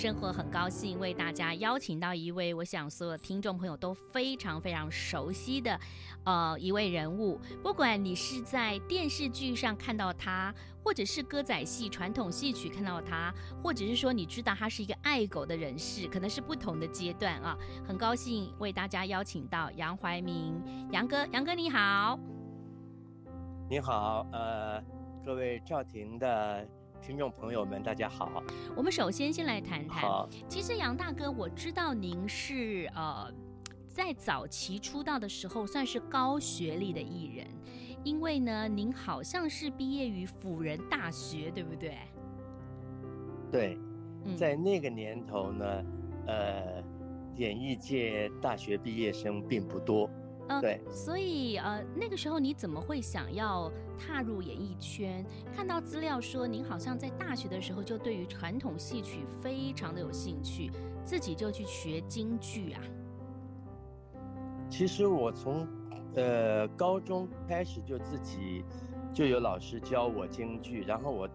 生活，很高兴为大家邀请到一位，我想所有听众朋友都非常非常熟悉的，呃，一位人物。不管你是在电视剧上看到他，或者是歌仔戏、传统戏曲看到他，或者是说你知道他是一个爱狗的人士，可能是不同的阶段啊。很高兴为大家邀请到杨怀民，杨哥，杨哥你好。你好，呃，各位赵婷的。听众朋友们，大家好。我们首先先来谈谈。其实杨大哥，我知道您是呃，在早期出道的时候算是高学历的艺人，因为呢，您好像是毕业于辅仁大学，对不对？对，在那个年头呢，嗯、呃，演艺界大学毕业生并不多。呃、对，所以呃，那个时候你怎么会想要踏入演艺圈？看到资料说您好像在大学的时候就对于传统戏曲非常的有兴趣，自己就去学京剧啊。其实我从呃高中开始就自己就有老师教我京剧，然后我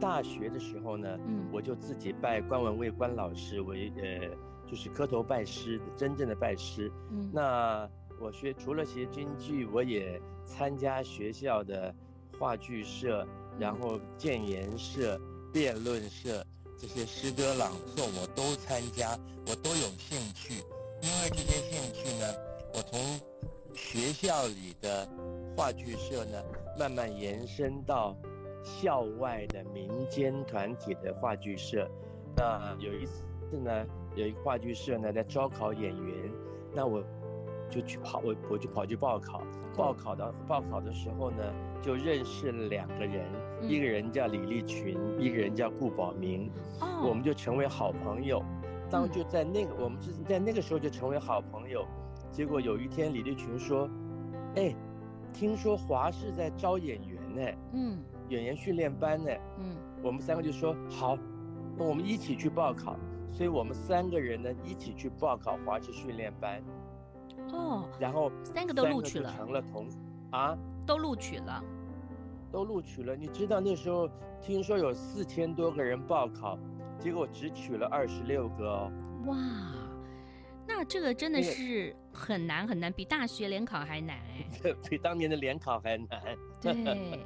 大学的时候呢，嗯，我就自己拜关文蔚关老师为呃就是磕头拜师，真正的拜师。嗯，那。我学除了学京剧，我也参加学校的话剧社，然后建言社、辩论社这些诗歌朗诵我都参加，我都有兴趣。因为这些兴趣呢，我从学校里的话剧社呢，慢慢延伸到校外的民间团体的话剧社。那有一次呢，有一个话剧社呢在招考演员，那我。就去跑，我我就跑去报考，报考的报考的时候呢，就认识了两个人，嗯、一个人叫李立群，一个人叫顾宝明，哦、我们就成为好朋友。当就在那个，嗯、我们就是在那个时候就成为好朋友。结果有一天，李立群说：“哎，听说华视在招演员呢，嗯，演员训练班呢，嗯，我们三个就说好，那我们一起去报考。所以我们三个人呢，一起去报考华视训练班。”哦，然后三个都录取了，成了同啊，都录取了，都录取了。你知道那时候听说有四千多个人报考，结果只取了二十六个哦。哇，那这个真的是很难很难，比大学联考还难哎，比当年的联考还难。对。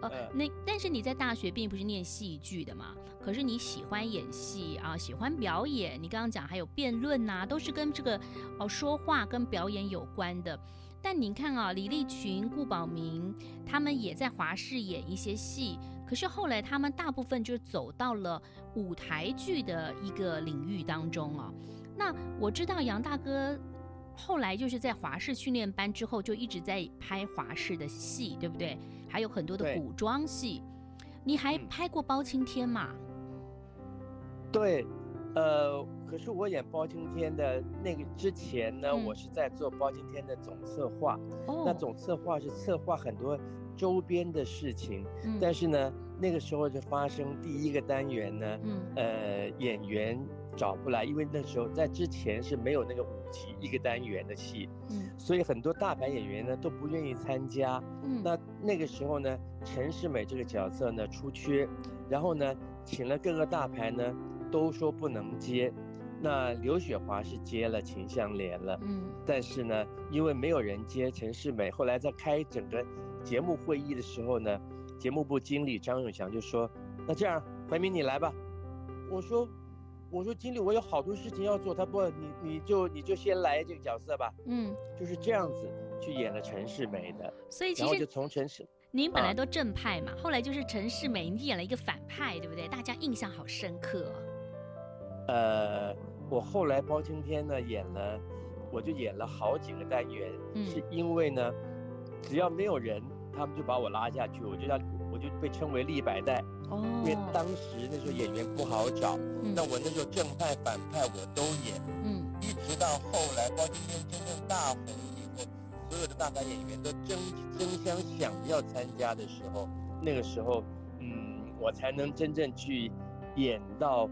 呃，那但是你在大学并不是念戏剧的嘛？可是你喜欢演戏啊，喜欢表演。你刚刚讲还有辩论呐，都是跟这个哦说话跟表演有关的。但你看啊，李立群、顾宝明他们也在华视演一些戏，可是后来他们大部分就走到了舞台剧的一个领域当中啊。那我知道杨大哥后来就是在华视训练班之后，就一直在拍华视的戏，对不对？还有很多的古装戏，你还拍过包青天嘛？对，呃，可是我演包青天的那个之前呢，嗯、我是在做包青天的总策划。哦。那总策划是策划很多周边的事情，嗯、但是呢，那个时候就发生第一个单元呢，嗯、呃，演员找不来，因为那时候在之前是没有那个五集。一个单元的戏，嗯，所以很多大牌演员呢都不愿意参加，嗯，那那个时候呢，陈世美这个角色呢出缺，然后呢，请了各个大牌呢都说不能接，那刘雪华是接了秦香莲了，嗯，但是呢，因为没有人接陈世美，后来在开整个节目会议的时候呢，节目部经理张永祥就说，那这样怀民你来吧，我说。我说经理，我有好多事情要做。他不，你你就你就先来这个角色吧。嗯，就是这样子去演了陈世美的。所以其实，然后就从陈世，您本来都正派嘛，啊、后来就是陈世美，你演了一个反派，对不对？大家印象好深刻。呃，我后来包青天呢演了，我就演了好几个单元，嗯、是因为呢，只要没有人，他们就把我拉下去，我就要我就被称为立百代。哦，因为当时那时候演员不好找，嗯、那我那时候正派反派我都演，嗯，一直到后来包青天真正大红以后，所有的大牌演员都争争相想要参加的时候，那个时候，嗯，我才能真正去演到。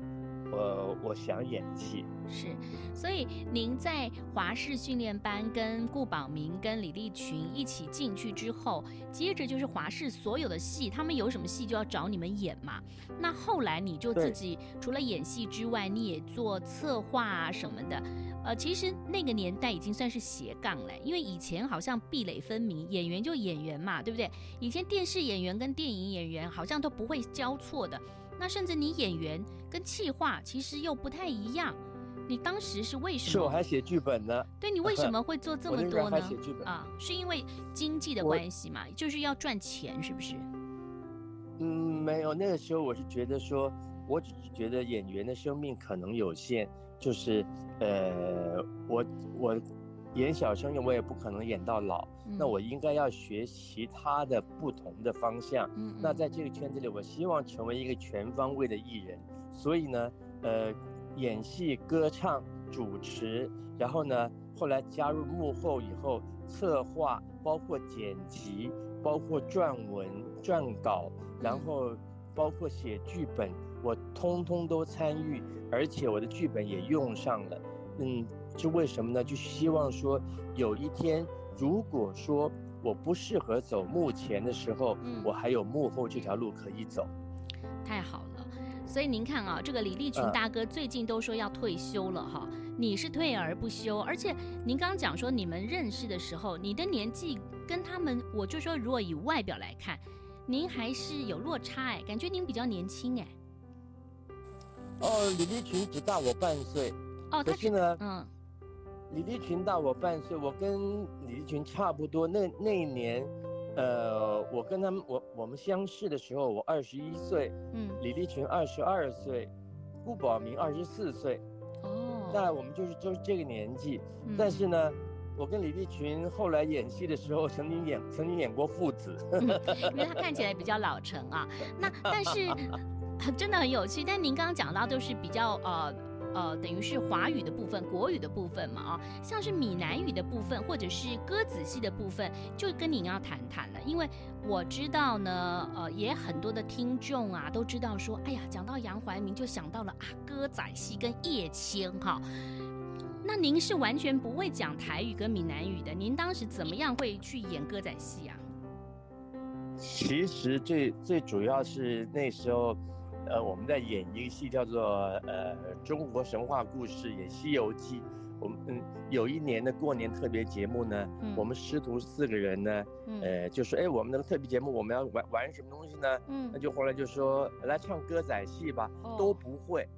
呃，我想演戏是，所以您在华视训练班跟顾宝明、跟李立群一起进去之后，接着就是华视所有的戏，他们有什么戏就要找你们演嘛。那后来你就自己除了演戏之外，你也做策划啊什么的。呃，其实那个年代已经算是斜杠了，因为以前好像壁垒分明，演员就演员嘛，对不对？以前电视演员跟电影演员好像都不会交错的。那甚至你演员跟企划其实又不太一样，你当时是为什么？是我还写剧本呢。对，你为什么会做这 么多呢？啊，是因为经济的关系嘛，就是要赚钱，是不是？嗯，没有，那个时候我是觉得说，我只是觉得演员的生命可能有限，就是呃，我我。演小生，我也不可能演到老，嗯、那我应该要学其他的不同的方向。嗯，那在这个圈子里，我希望成为一个全方位的艺人。所以呢，呃，演戏、歌唱、主持，然后呢，后来加入幕后以后，策划，包括剪辑，包括撰文、撰稿，然后包括写剧本，我通通都参与，而且我的剧本也用上了。嗯。是为什么呢？就希望说，有一天，如果说我不适合走幕前的时候，嗯，我还有幕后这条路可以走。太好了，所以您看啊，这个李立群大哥最近都说要退休了哈，嗯，你是退而不休，而且您刚刚讲说你们认识的时候，你的年纪跟他们，我就说如果以外表来看，您还是有落差哎，感觉您比较年轻哎。哦，李立群只大我半岁。哦，可是呢，嗯。李立群大我半岁，我跟李立群差不多。那那一年，呃，我跟他们，我我们相识的时候，我二十一岁，嗯，李立群二十二岁，顾宝明二十四岁，哦，那我们就是就是这个年纪。嗯、但是呢，我跟李立群后来演戏的时候，曾经演曾经演过父子，嗯、因为他看起来比较老成啊。那但是 真的很有趣。但您刚刚讲到都是比较呃。呃，等于是华语的部分、国语的部分嘛，啊，像是闽南语的部分或者是歌仔戏的部分，就跟您要谈谈了。因为我知道呢，呃，也很多的听众啊都知道说，哎呀，讲到杨怀民就想到了啊歌仔戏跟叶青哈。那您是完全不会讲台语跟闽南语的，您当时怎么样会去演歌仔戏啊？其实最最主要是那时候。呃，我们在演一个戏，叫做呃中国神话故事，演《西游记》。我们嗯有一年的过年特别节目呢，嗯、我们师徒四个人呢，嗯、呃就说，哎，我们那个特别节目我们要玩玩什么东西呢？嗯，那就后来就说来唱歌仔戏吧，哦、都不会，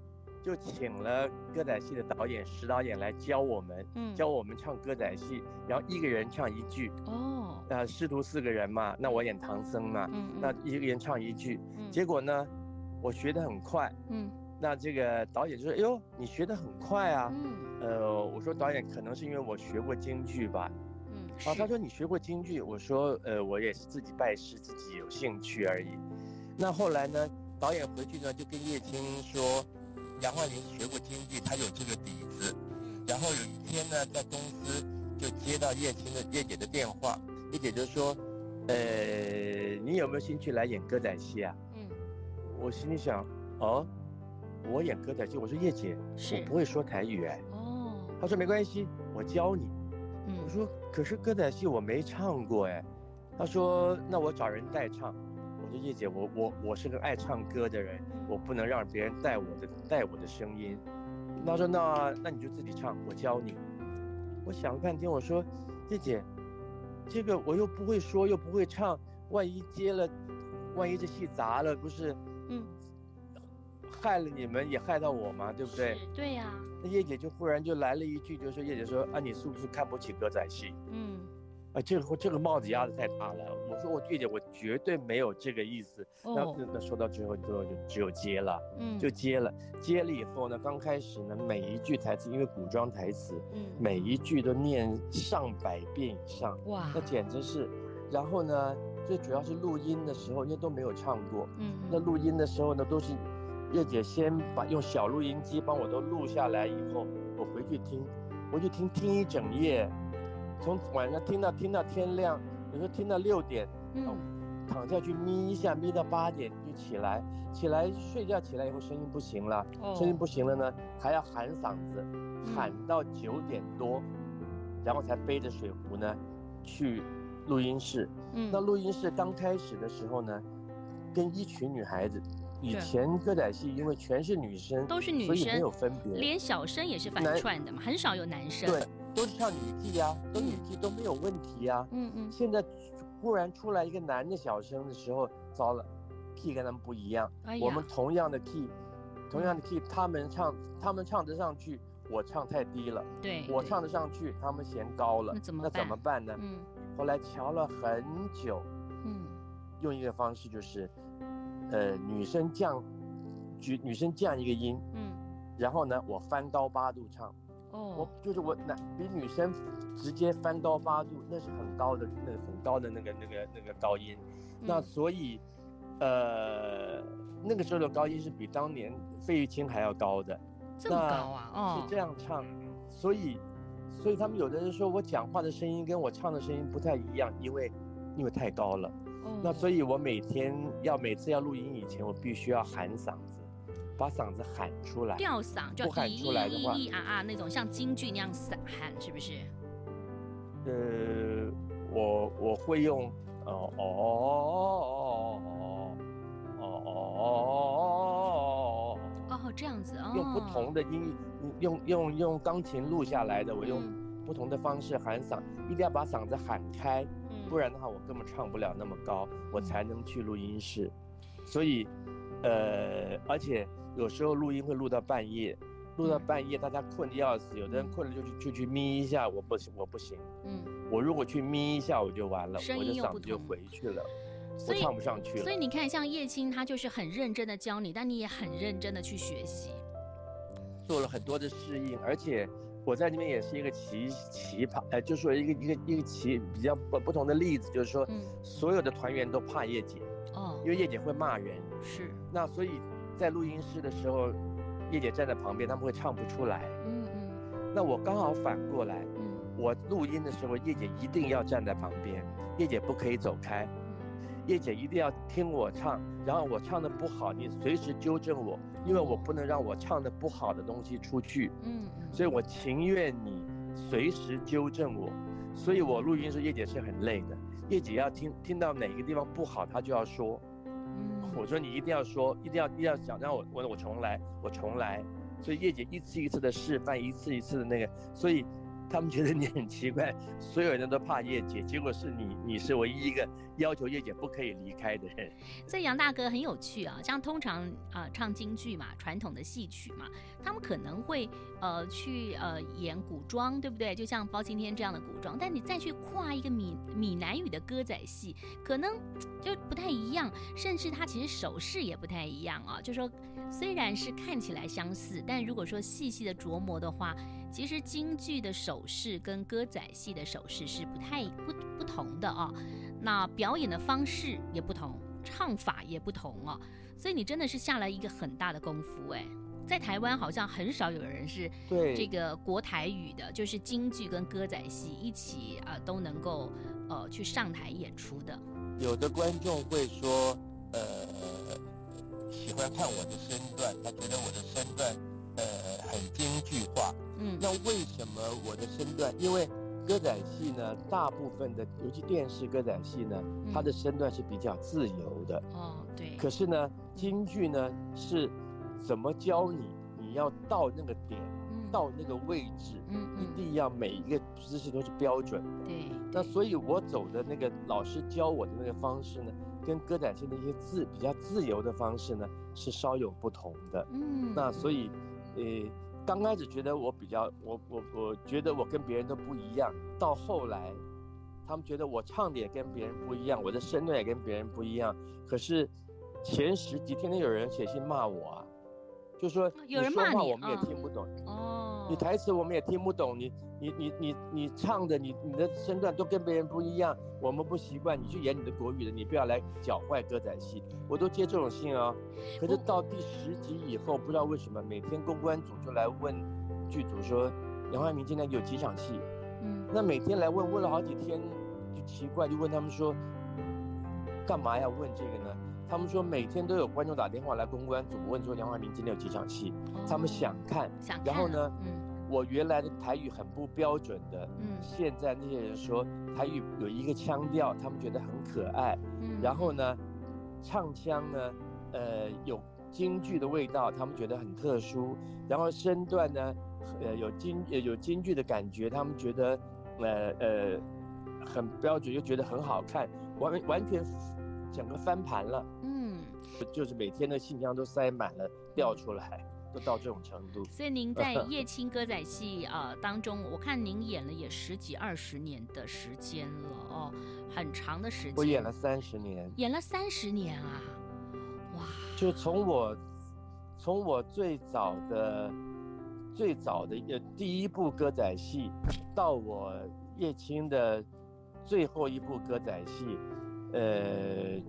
就请了歌仔戏的导演石导演来教我们，嗯、教我们唱歌仔戏，然后一个人唱一句。哦，呃师徒四个人嘛，那我演唐僧嘛，嗯、那一个人唱一句，嗯、结果呢？我学得很快，嗯，那这个导演就说：“哎呦，你学得很快啊。”嗯，呃，我说导演可能是因为我学过京剧吧，嗯，啊，他说你学过京剧，我说呃，我也是自己拜师，自己有兴趣而已。那后来呢，导演回去呢就跟叶青说，杨怀民学过京剧，他有这个底子。然后有一天呢，在公司就接到叶青的叶姐的电话，叶姐就说：“呃，你有没有兴趣来演歌仔戏啊？”我心里想，哦，我演歌仔戏，我说叶姐，我不会说台语哎。哦。他说没关系，我教你。嗯。我说可是歌仔戏我没唱过哎。他说那我找人代唱。我说叶姐，我我我是个爱唱歌的人，我不能让别人带我的带我的声音。他说那那你就自己唱，我教你。我想了半天，我说叶姐，这个我又不会说又不会唱，万一接了，万一这戏砸了不是？嗯，害了你们也害到我嘛，对不对？对呀、啊。那叶姐就忽然就来了一句，就说叶姐说啊，你是不是看不起歌仔戏？嗯，啊，这个这个帽子压的太大了。我说我叶姐，我绝对没有这个意思。哦、那那说到最后最后就只有接了，嗯，就接了。接了以后呢，刚开始呢，每一句台词因为古装台词，嗯，每一句都念上百遍以上，哇，那简直是。然后呢，最主要是录音的时候，因为都没有唱过。嗯，那录音的时候呢，都是叶姐先把用小录音机帮我都录下来以后，我回去听，回去听听一整夜，从晚上听到听到天亮，有时候听到六点，嗯，躺下去眯一下，眯到八点就起来，起来睡觉起来以后声音不行了，哦，声音不行了呢，还要喊嗓子，喊到九点多，然后才背着水壶呢去。录音室，嗯，那录音室刚开始的时候呢，跟一群女孩子，以前歌仔戏因为全是女生，都是女生，所以没有分别，连小生也是反串的嘛，很少有男生，对，都是唱女伎啊，都女技都没有问题啊，嗯嗯，现在忽然出来一个男的小生的时候，糟了，key 跟他们不一样，哎，我们同样的 key，同样的 key，他们唱，他们唱得上去，我唱太低了，对，我唱得上去，他们嫌高了，那怎么那怎么办呢？嗯。后来调了很久，嗯，用一个方式就是，呃，女生降，举女生降一个音，嗯，然后呢，我翻高八度唱，哦，我就是我那比女生直接翻高八度，那是很高的，那个很高的那个那个那个高音，嗯、那所以，呃，那个时候的高音是比当年费玉清还要高的，这么。高啊？哦，是这样唱，所以。所以他们有的人说我讲话的声音跟我唱的声音不太一样，因为因为太高了。嗯。那所以我每天要每次要录音以前，我必须要喊嗓子，把嗓子喊出来。吊嗓就喊出来的话，咿咿啊啊那种像京剧那样喊，是不是？呃，我我会用哦哦哦哦哦哦哦哦这样子哦，用不同的音。用用用钢琴录下来的，我用不同的方式喊嗓，嗯、一定要把嗓子喊开，嗯、不然的话我根本唱不了那么高，嗯、我才能去录音室。所以，呃，而且有时候录音会录到半夜，录到半夜大家困得要死，有的人困了就去就去眯一下，我不行，我不行。嗯，我如果去眯一下我就完了，我的嗓子就回去了，我唱不上去了。所以你看，像叶青他就是很认真的教你，但你也很认真的去学习。做了很多的适应，而且我在里面也是一个奇奇葩，呃，就是说一个一个一个奇比较不不同的例子，就是说，所有的团员都怕叶姐，哦，因为叶姐会骂人，是，那所以在录音室的时候，叶姐站在旁边，他们会唱不出来，嗯嗯，那我刚好反过来，嗯，我录音的时候，叶姐一定要站在旁边，叶姐不可以走开，叶姐一定要听我唱，然后我唱的不好，你随时纠正我。因为我不能让我唱的不好的东西出去，嗯，所以我情愿你随时纠正我，所以我录音时叶姐是很累的，叶姐要听听到哪个地方不好，她就要说，嗯，我说你一定要说，一定要一定要讲，让我我我重来，我重来，所以叶姐一次一次的示范，一次一次的那个，所以。他们觉得你很奇怪，所有人都怕叶姐，结果是你，你是唯一一个要求叶姐不可以离开的人。所以杨大哥很有趣啊，像通常啊、唱京剧嘛，传统的戏曲嘛，他们可能会呃去呃演古装，对不对？就像包青天这样的古装，但你再去跨一个闽闽南语的歌仔戏，可能 就不太一样，甚至他其实手势也不太一样啊。就说虽然是看起来相似，但如果说细细的琢磨的话。其实京剧的手势跟歌仔戏的手势是不太不不同的啊，那表演的方式也不同，唱法也不同哦，所以你真的是下了一个很大的功夫哎，在台湾好像很少有人是对这个国台语的，就是京剧跟歌仔戏一起啊都能够呃去上台演出的。有的观众会说，呃，喜欢看我的身段，他觉得我的身段呃很京剧化。嗯，那为什么我的身段？因为歌仔戏呢，大部分的，尤其电视歌仔戏呢，它的身段是比较自由的。哦，对。可是呢，京剧呢是怎么教你？你要到那个点，到那个位置，嗯，一定要每一个姿势都是标准的。对。那所以我走的那个老师教我的那个方式呢，跟歌仔戏那些自比较自由的方式呢，是稍有不同的。嗯。那所以，呃。刚开始觉得我比较，我我我觉得我跟别人都不一样。到后来，他们觉得我唱的也跟别人不一样，我的身段也跟别人不一样。可是前十集天天有人写信骂我啊，就说有人骂你，我们也听不懂。哦。你台词我们也听不懂，你你你你你唱的你你的身段都跟别人不一样，我们不习惯，你去演你的国语的，你不要来搅坏歌仔戏。我都接这种信啊，可是到第十集以后，不知道为什么每天公关组就来问剧组说，杨怀民今天有几场戏？嗯，那每天来问问了好几天，就奇怪，就问他们说，干嘛要问这个呢？他们说每天都有观众打电话来公关组问说杨怀民今天有几场戏，哦、他们想看，想看。然后呢，嗯，我原来的台语很不标准的，嗯，现在那些人说台语有一个腔调，他们觉得很可爱，嗯，然后呢，唱腔呢，呃，有京剧的味道，他们觉得很特殊，然后身段呢，呃，有京有京剧的感觉，他们觉得，呃呃，很标准，又觉得很好看，完完全。整个翻盘了，嗯，就是每天的信箱都塞满了，掉出来，都到这种程度。所以您在 叶青歌仔戏啊、呃、当中，我看您演了也十几二十年的时间了哦，很长的时间。我演了三十年，演了三十年啊，哇！就从我从我最早的最早的一第一部歌仔戏，到我叶青的最后一部歌仔戏。呃，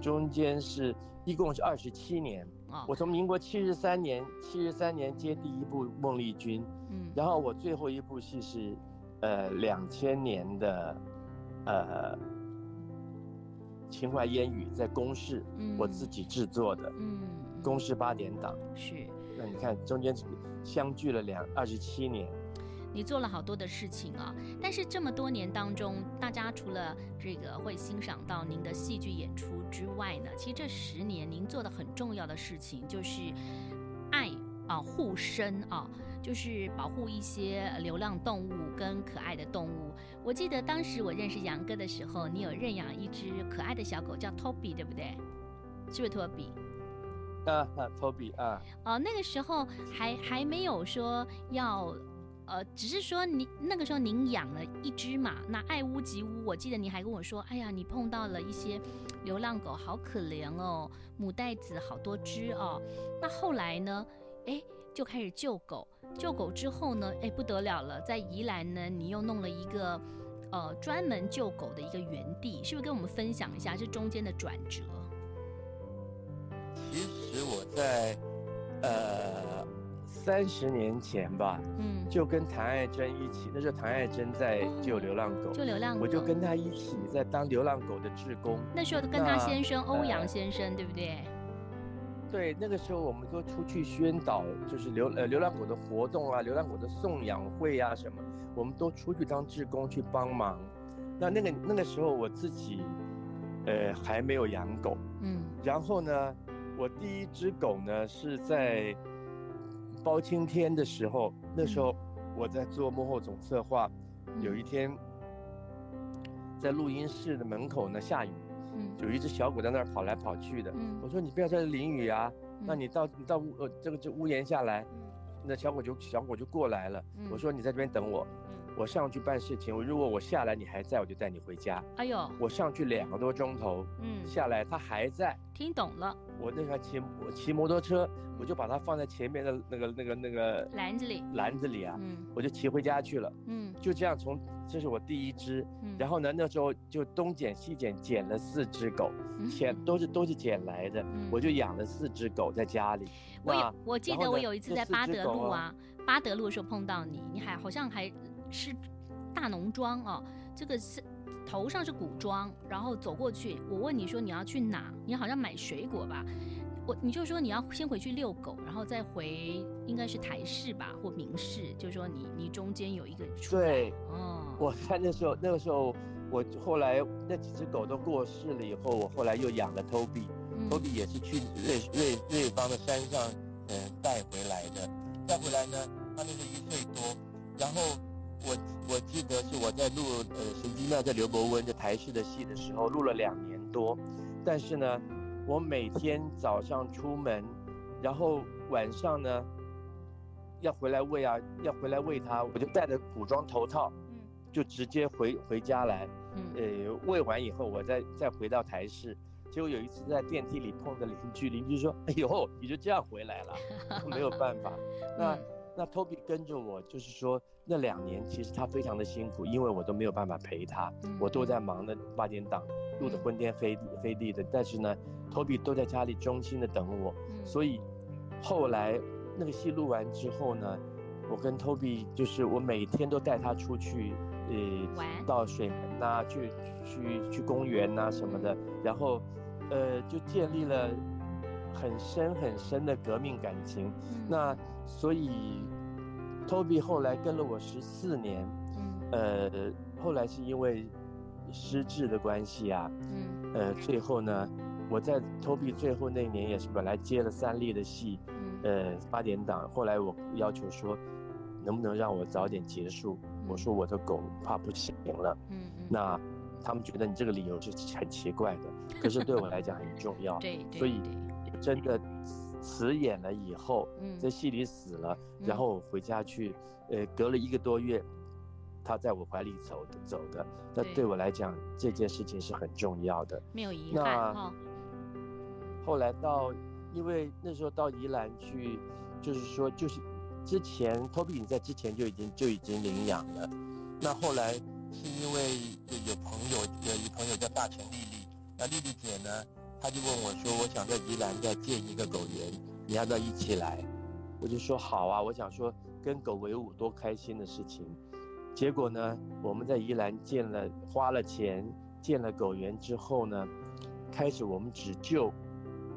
中间是一共是二十七年。Oh. 我从民国七十三年，七十三年接第一部《孟丽君》，嗯，然后我最后一部戏是，呃，两千年的，呃，《秦淮烟雨》在公视，嗯，我自己制作的，嗯，公视八点档，是。那你看中间相距了两二十七年。你做了好多的事情啊，但是这么多年当中，大家除了这个会欣赏到您的戏剧演出之外呢，其实这十年您做的很重要的事情就是爱啊护身啊，就是保护一些流浪动物跟可爱的动物。我记得当时我认识杨哥的时候，你有认养一只可爱的小狗叫 Toby，对不对？是不是 Toby？啊啊，Toby 啊。哦，那个时候还还没有说要。呃，只是说您那个时候您养了一只嘛，那爱屋及乌。我记得你还跟我说，哎呀，你碰到了一些流浪狗，好可怜哦，母带子好多只哦。那后来呢，哎，就开始救狗，救狗之后呢，哎，不得了了，在宜兰呢，你又弄了一个呃专门救狗的一个园地，是不是跟我们分享一下这中间的转折？其实我在呃。三十年前吧，嗯，就跟谭爱珍一起，那时候谭爱珍在救流浪狗，救流浪狗，我就跟他一起在当流浪狗的志工。那时候跟他先生欧阳先生，呃、对不对？对，那个时候我们都出去宣导，就是流呃流浪狗的活动啊，流浪狗的送养会啊什么，我们都出去当志工去帮忙。那那个那个时候我自己，呃还没有养狗，嗯，然后呢，我第一只狗呢是在。包青天的时候，那时候我在做幕后总策划。嗯、有一天，在录音室的门口呢，下雨，嗯、有一只小狗在那儿跑来跑去的。嗯、我说你不要在这淋雨啊，嗯、那你到你到屋呃这个这屋檐下来，嗯、那小狗就小狗就过来了。嗯、我说你在这边等我。我上去办事情，我如果我下来你还在，我就带你回家。哎呦，我上去两个多钟头，嗯，下来他还在。听懂了。我那时候骑我骑摩托车，我就把它放在前面的那个那个那个篮子里，篮子里啊，嗯，我就骑回家去了，嗯，就这样从这是我第一只，嗯，然后呢那时候就东捡西捡捡了四只狗，捡都是都是捡来的，我就养了四只狗在家里。我有我记得我有一次在巴德路啊，巴德路的时候碰到你，你还好像还。是大农庄哦，这个是头上是古装，然后走过去，我问你说你要去哪？你好像买水果吧？我你就说你要先回去遛狗，然后再回应该是台市吧或明市，就是说你你中间有一个出哦，我看那时候那个时候我后来那几只狗都过世了以后，我后来又养了 Toby，Toby、嗯、也是去瑞瑞瑞芳的山上呃带回来的，带回来呢，他那个一岁多，然后。我我记得是我在录呃《神机庙》在刘伯温的台式的戏的时候录了两年多，但是呢，我每天早上出门，然后晚上呢，要回来喂啊，要回来喂它，我就戴着古装头套，嗯，就直接回回家来，嗯，呃，喂完以后我再再回到台式，结果有一次在电梯里碰到邻居，邻居说：“哎呦，你就这样回来了？” 没有办法，那。那 Toby 跟着我，就是说那两年其实他非常的辛苦，因为我都没有办法陪他，嗯、我都在忙的八点档录的昏天黑地黑地的，但是呢，Toby 都在家里衷心的等我，嗯、所以后来那个戏录完之后呢，我跟 Toby 就是我每天都带他出去，呃，到水门呐、啊，去去去公园呐、啊、什么的，然后呃就建立了很深很深的革命感情，嗯、那。所以，Toby 后来跟了我十四年，嗯，呃，后来是因为失智的关系啊，嗯，呃，最后呢，我在 Toby 最后那年也是本来接了三立的戏，嗯，呃，八点档，后来我要求说，能不能让我早点结束？嗯、我说我的狗怕不行了，嗯，嗯，那他们觉得你这个理由是很奇怪的，可是对我来讲很重要，对，对，对，所以真的。辞演了以后，嗯、在戏里死了，嗯、然后我回家去，呃，隔了一个多月，他在我怀里走的走的，那对我来讲，这件事情是很重要的，没有遗憾。那后来到，因为那时候到宜兰去，就是说，就是之前 Toby 你在之前就已经就已经领养了，那后来是因为有朋友有一朋友叫大成丽丽，那丽丽姐呢？他就问我说：“我想在宜兰再建一个狗园，你要不要一起来？”我就说：“好啊！”我想说跟狗为伍多开心的事情。结果呢，我们在宜兰建了，花了钱建了狗园之后呢，开始我们只救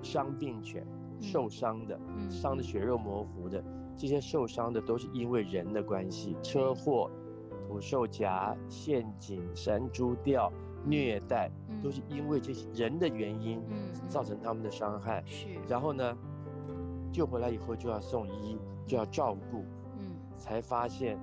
伤病犬，受伤的、伤的血肉模糊的，这些受伤的都是因为人的关系，车祸、捕兽夹、陷阱、山猪吊。虐待都是因为这些人的原因，造成他们的伤害。是，然后呢，救回来以后就要送医，就要照顾。嗯，才发现，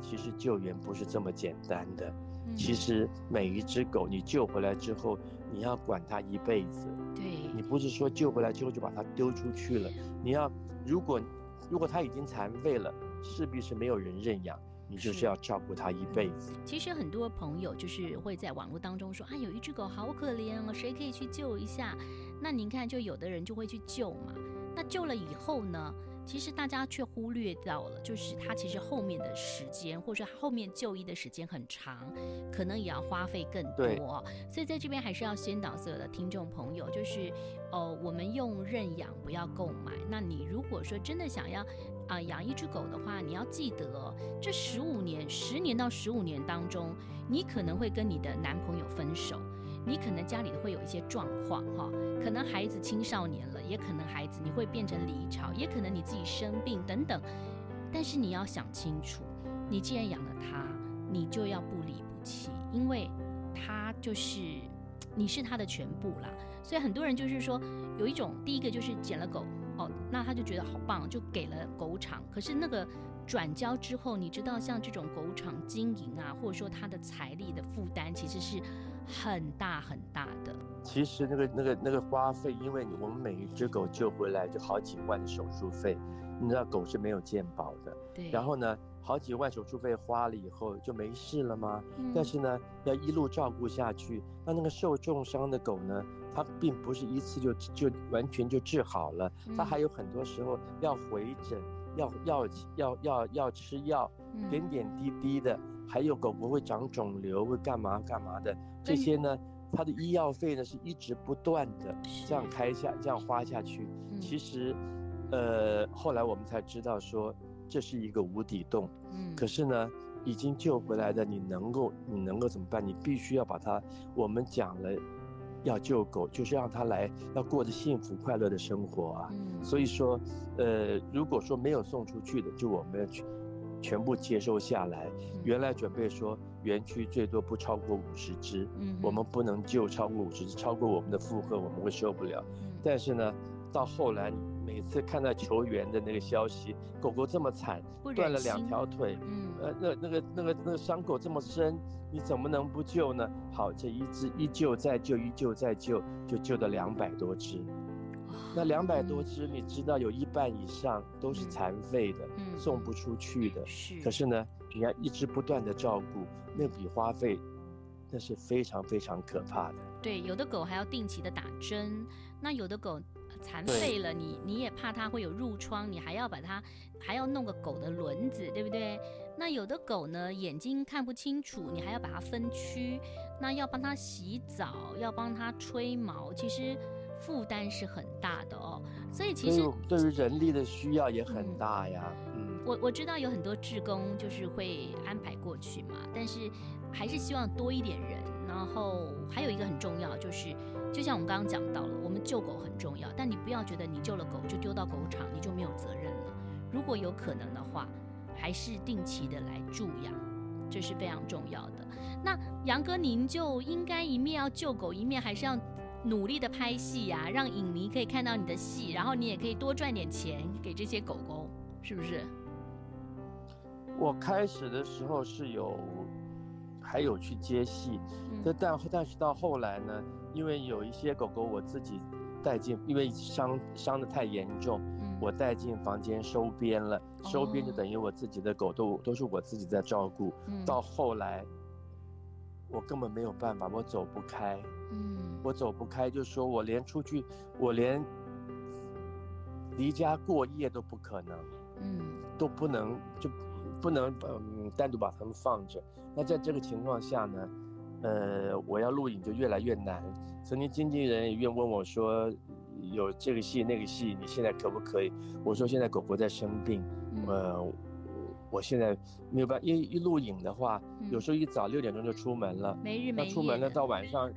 其实救援不是这么简单的。其实每一只狗你救回来之后，你要管它一辈子。对，你不是说救回来之后就把它丢出去了。你要，如果如果它已经残废了，势必是没有人认养。你就是要照顾它一辈子。其实很多朋友就是会在网络当中说啊，有一只狗好可怜哦，谁可以去救一下？那您看，就有的人就会去救嘛。那救了以后呢？其实大家却忽略到了，就是它其实后面的时间，或者说后面就医的时间很长，可能也要花费更多。所以在这边还是要先导所有的听众朋友，就是哦，我们用认养不要购买。那你如果说真的想要啊、养一只狗的话，你要记得这十五年、十年到十五年当中，你可能会跟你的男朋友分手。你可能家里会有一些状况哈，可能孩子青少年了，也可能孩子你会变成离巢，也可能你自己生病等等。但是你要想清楚，你既然养了它，你就要不离不弃，因为它就是你是他的全部啦。所以很多人就是说，有一种第一个就是捡了狗哦，那他就觉得好棒，就给了狗场。可是那个转交之后，你知道像这种狗场经营啊，或者说他的财力的负担，其实是。很大很大的，其实那个那个那个花费，因为我们每一只狗救回来就好几万的手术费，你知道狗是没有健保的，对。然后呢，好几万手术费花了以后就没事了吗？嗯。但是呢，要一路照顾下去，那那个受重伤的狗呢，它并不是一次就就完全就治好了，它还有很多时候要回诊，要要要要要吃药，点点滴滴的。还有狗狗会长肿瘤，会干嘛干嘛的，这些呢，它的医药费呢是一直不断的这样开下，这样花下去。其实，呃，后来我们才知道说这是一个无底洞。嗯。可是呢，已经救回来的，你能够你能够怎么办？你必须要把它。我们讲了，要救狗，就是让它来要过着幸福快乐的生活啊。嗯。所以说，呃，如果说没有送出去的，就我们要去。全部接收下来，原来准备说园区最多不超过五十只，嗯，我们不能救超过五十只，超过我们的负荷我们会受不了。但是呢，到后来每次看到球员的那个消息，狗狗这么惨，断了两条腿，嗯，呃，那那个那个那个伤口这么深，你怎么能不救呢？好，这一只一救再救，一救再救，就救了两百多只。那两百多只，你知道有一半以上都是残废的，嗯、送不出去的。是。可是呢，你要一直不断的照顾，那笔花费，那是非常非常可怕的。对，有的狗还要定期的打针，那有的狗残废了，你你也怕它会有褥疮，你还要把它还要弄个狗的轮子，对不对？那有的狗呢，眼睛看不清楚，你还要把它分区，那要帮它洗澡，要帮它吹毛，其实负担是很大的哦。所以其实对于人力的需要也很大呀。嗯，嗯我我知道有很多志工就是会安排过去嘛，但是还是希望多一点人。然后还有一个很重要就是，就像我们刚刚讲到了，我们救狗很重要，但你不要觉得你救了狗就丢到狗场，你就没有责任了。如果有可能的话。还是定期的来助养，这是非常重要的。那杨哥，您就应该一面要救狗，一面还是要努力的拍戏呀，让影迷可以看到你的戏，然后你也可以多赚点钱给这些狗狗，是不是？我开始的时候是有，还有去接戏，但、嗯、但但是到后来呢，因为有一些狗狗我自己带进，因为伤伤的太严重。我带进房间收编了，收编就等于我自己的狗都都是我自己在照顾。到后来，我根本没有办法，我走不开。嗯，我走不开，就说我连出去，我连离家过夜都不可能。嗯，都不能就不能嗯单独把它们放着。那在这个情况下呢，呃，我要录影就越来越难。曾经经纪人也愿问我说。有这个戏那个戏，你现在可不可以？我说现在狗狗在生病，嗯、呃，我现在没有办法，因为一录影的话，嗯、有时候一早六点钟就出门了，没日没夜，那出门了到晚上，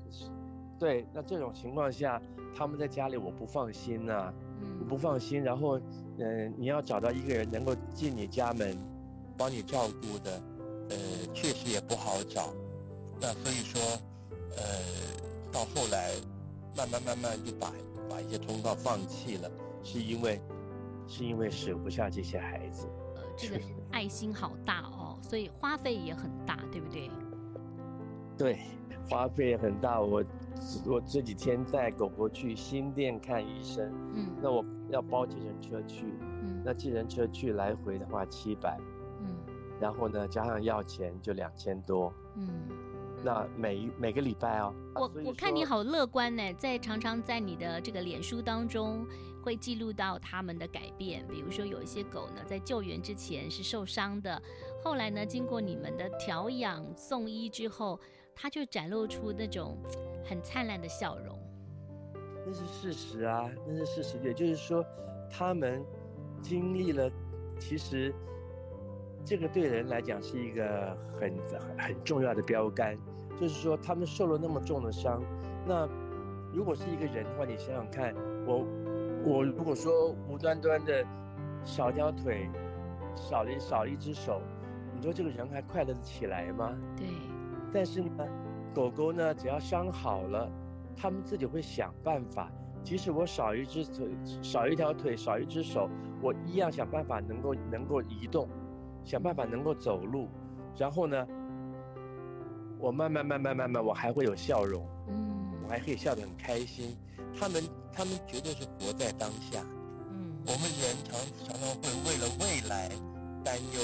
对，那这种情况下，他们在家里我不放心呐、啊，嗯、我不放心。然后，嗯、呃，你要找到一个人能够进你家门，帮你照顾的，呃，确实也不好找。那所以说，呃，到后来，慢慢慢慢就把。把一些通告放弃了，是因为，是因为舍不下这些孩子。呃，这个爱心好大哦，所以花费也很大，对不对？对，花费也很大。我我这几天带狗狗去新店看医生，嗯，那我要包计程车去，嗯，那计程车去来回的话七百，嗯，然后呢加上药钱就两千多，嗯。那每每个礼拜哦，我、啊、我看你好乐观呢，在常常在你的这个脸书当中会记录到他们的改变，比如说有一些狗呢，在救援之前是受伤的，后来呢，经过你们的调养送医之后，它就展露出那种很灿烂的笑容。那是事实啊，那是事实，也就是说，他们经历了，其实。这个对人来讲是一个很很很重要的标杆，就是说他们受了那么重的伤，那如果是一个人的话，你想想看，我我如果说无端端的少条腿，少了少了一只手，你说这个人还快乐得起来吗？对。但是呢，狗狗呢，只要伤好了，他们自己会想办法，即使我少一只腿，少一条腿，少一只手，我一样想办法能够能够移动。想办法能够走路，然后呢，我慢慢慢慢慢慢，我还会有笑容，嗯，我还可以笑得很开心。他们他们绝对是活在当下，嗯，我们人常常常会为了未来担忧，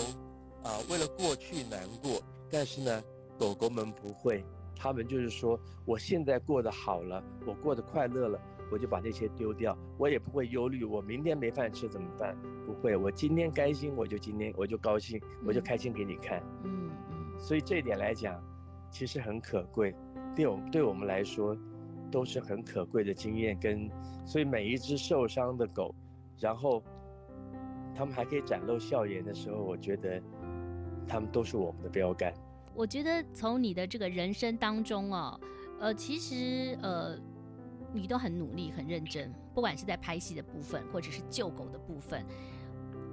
啊，为了过去难过，但是呢，狗狗们不会，他们就是说，我现在过得好了，我过得快乐了。我就把那些丢掉，我也不会忧虑，我明天没饭吃怎么办？不会，我今天开心，我就今天我就高兴，我就开心给你看。嗯嗯。所以这一点来讲，其实很可贵，对我对我们来说，都是很可贵的经验跟。所以每一只受伤的狗，然后他们还可以展露笑颜的时候，我觉得他们都是我们的标杆。我觉得从你的这个人生当中哦，呃，其实呃。你都很努力、很认真，不管是在拍戏的部分，或者是救狗的部分，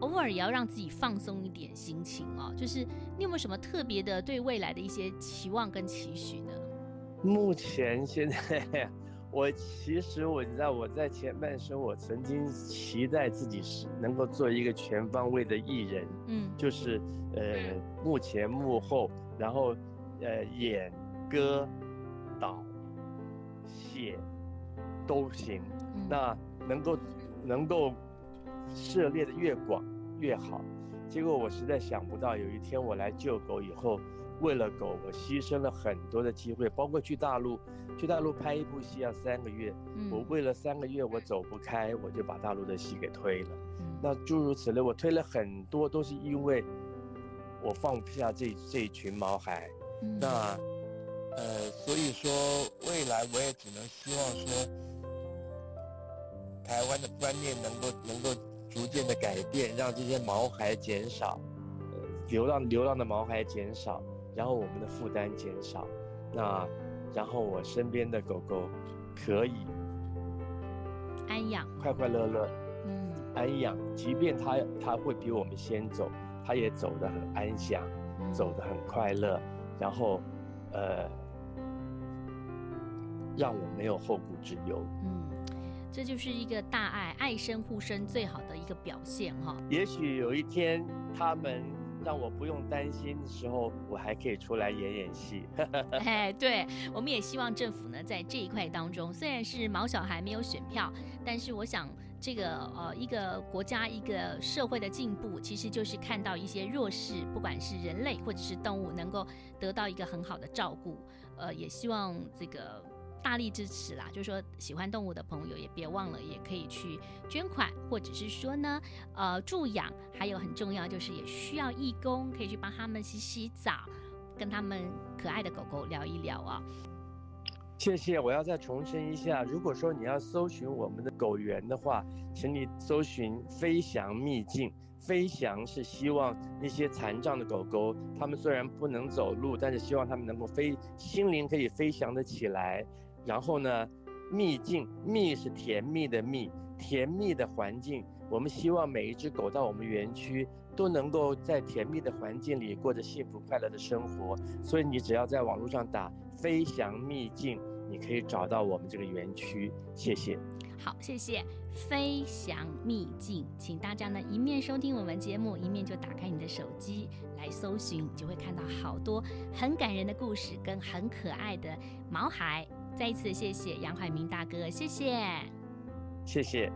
偶尔也要让自己放松一点心情哦。就是你有没有什么特别的对未来的一些期望跟期许呢？目前现在，我其实我知道我在前半生，我曾经期待自己是能够做一个全方位的艺人，嗯，就是呃幕前幕后，然后呃演歌导写。都行，那能够能够涉猎的越广越好。结果我实在想不到，有一天我来救狗以后，为了狗，我牺牲了很多的机会，包括去大陆，去大陆拍一部戏要三个月，嗯、我为了三个月我走不开，我就把大陆的戏给推了。嗯、那诸如此类，我推了很多，都是因为我放不下这这一群毛孩。嗯、那呃，所以说未来我也只能希望说，台湾的观念能够能够逐渐的改变，让这些毛孩减少。呃流浪流浪的毛孩减少，然后我们的负担减少，那然后我身边的狗狗可以安养，快快乐乐，嗯，安养，即便它它会比我们先走，它也走得很安详，嗯、走得很快乐，然后呃，让我没有后顾之忧，嗯，这就是一个大爱爱生护生最好的一个表现哈。也许有一天他们。让我不用担心的时候，我还可以出来演演戏。哎，对，我们也希望政府呢，在这一块当中，虽然是毛小孩没有选票，但是我想，这个呃，一个国家一个社会的进步，其实就是看到一些弱势，不管是人类或者是动物，能够得到一个很好的照顾。呃，也希望这个。大力支持啦，就是说喜欢动物的朋友也别忘了，也可以去捐款，或者是说呢，呃，助养，还有很重要就是也需要义工，可以去帮他们洗洗澡，跟他们可爱的狗狗聊一聊啊。谢谢，我要再重申一下，如果说你要搜寻我们的狗园的话，请你搜寻飞翔秘境。飞翔是希望那些残障的狗狗，它们虽然不能走路，但是希望它们能够飞，心灵可以飞翔的起来。然后呢，秘境，蜜是甜蜜的蜜，甜蜜的环境。我们希望每一只狗到我们园区都能够在甜蜜的环境里过着幸福快乐的生活。所以你只要在网络上打“飞翔秘境”，你可以找到我们这个园区。谢谢。好，谢谢。飞翔秘境，请大家呢一面收听我们节目，一面就打开你的手机来搜寻，就会看到好多很感人的故事跟很可爱的毛孩。再一次谢谢杨怀明大哥，谢谢，谢谢。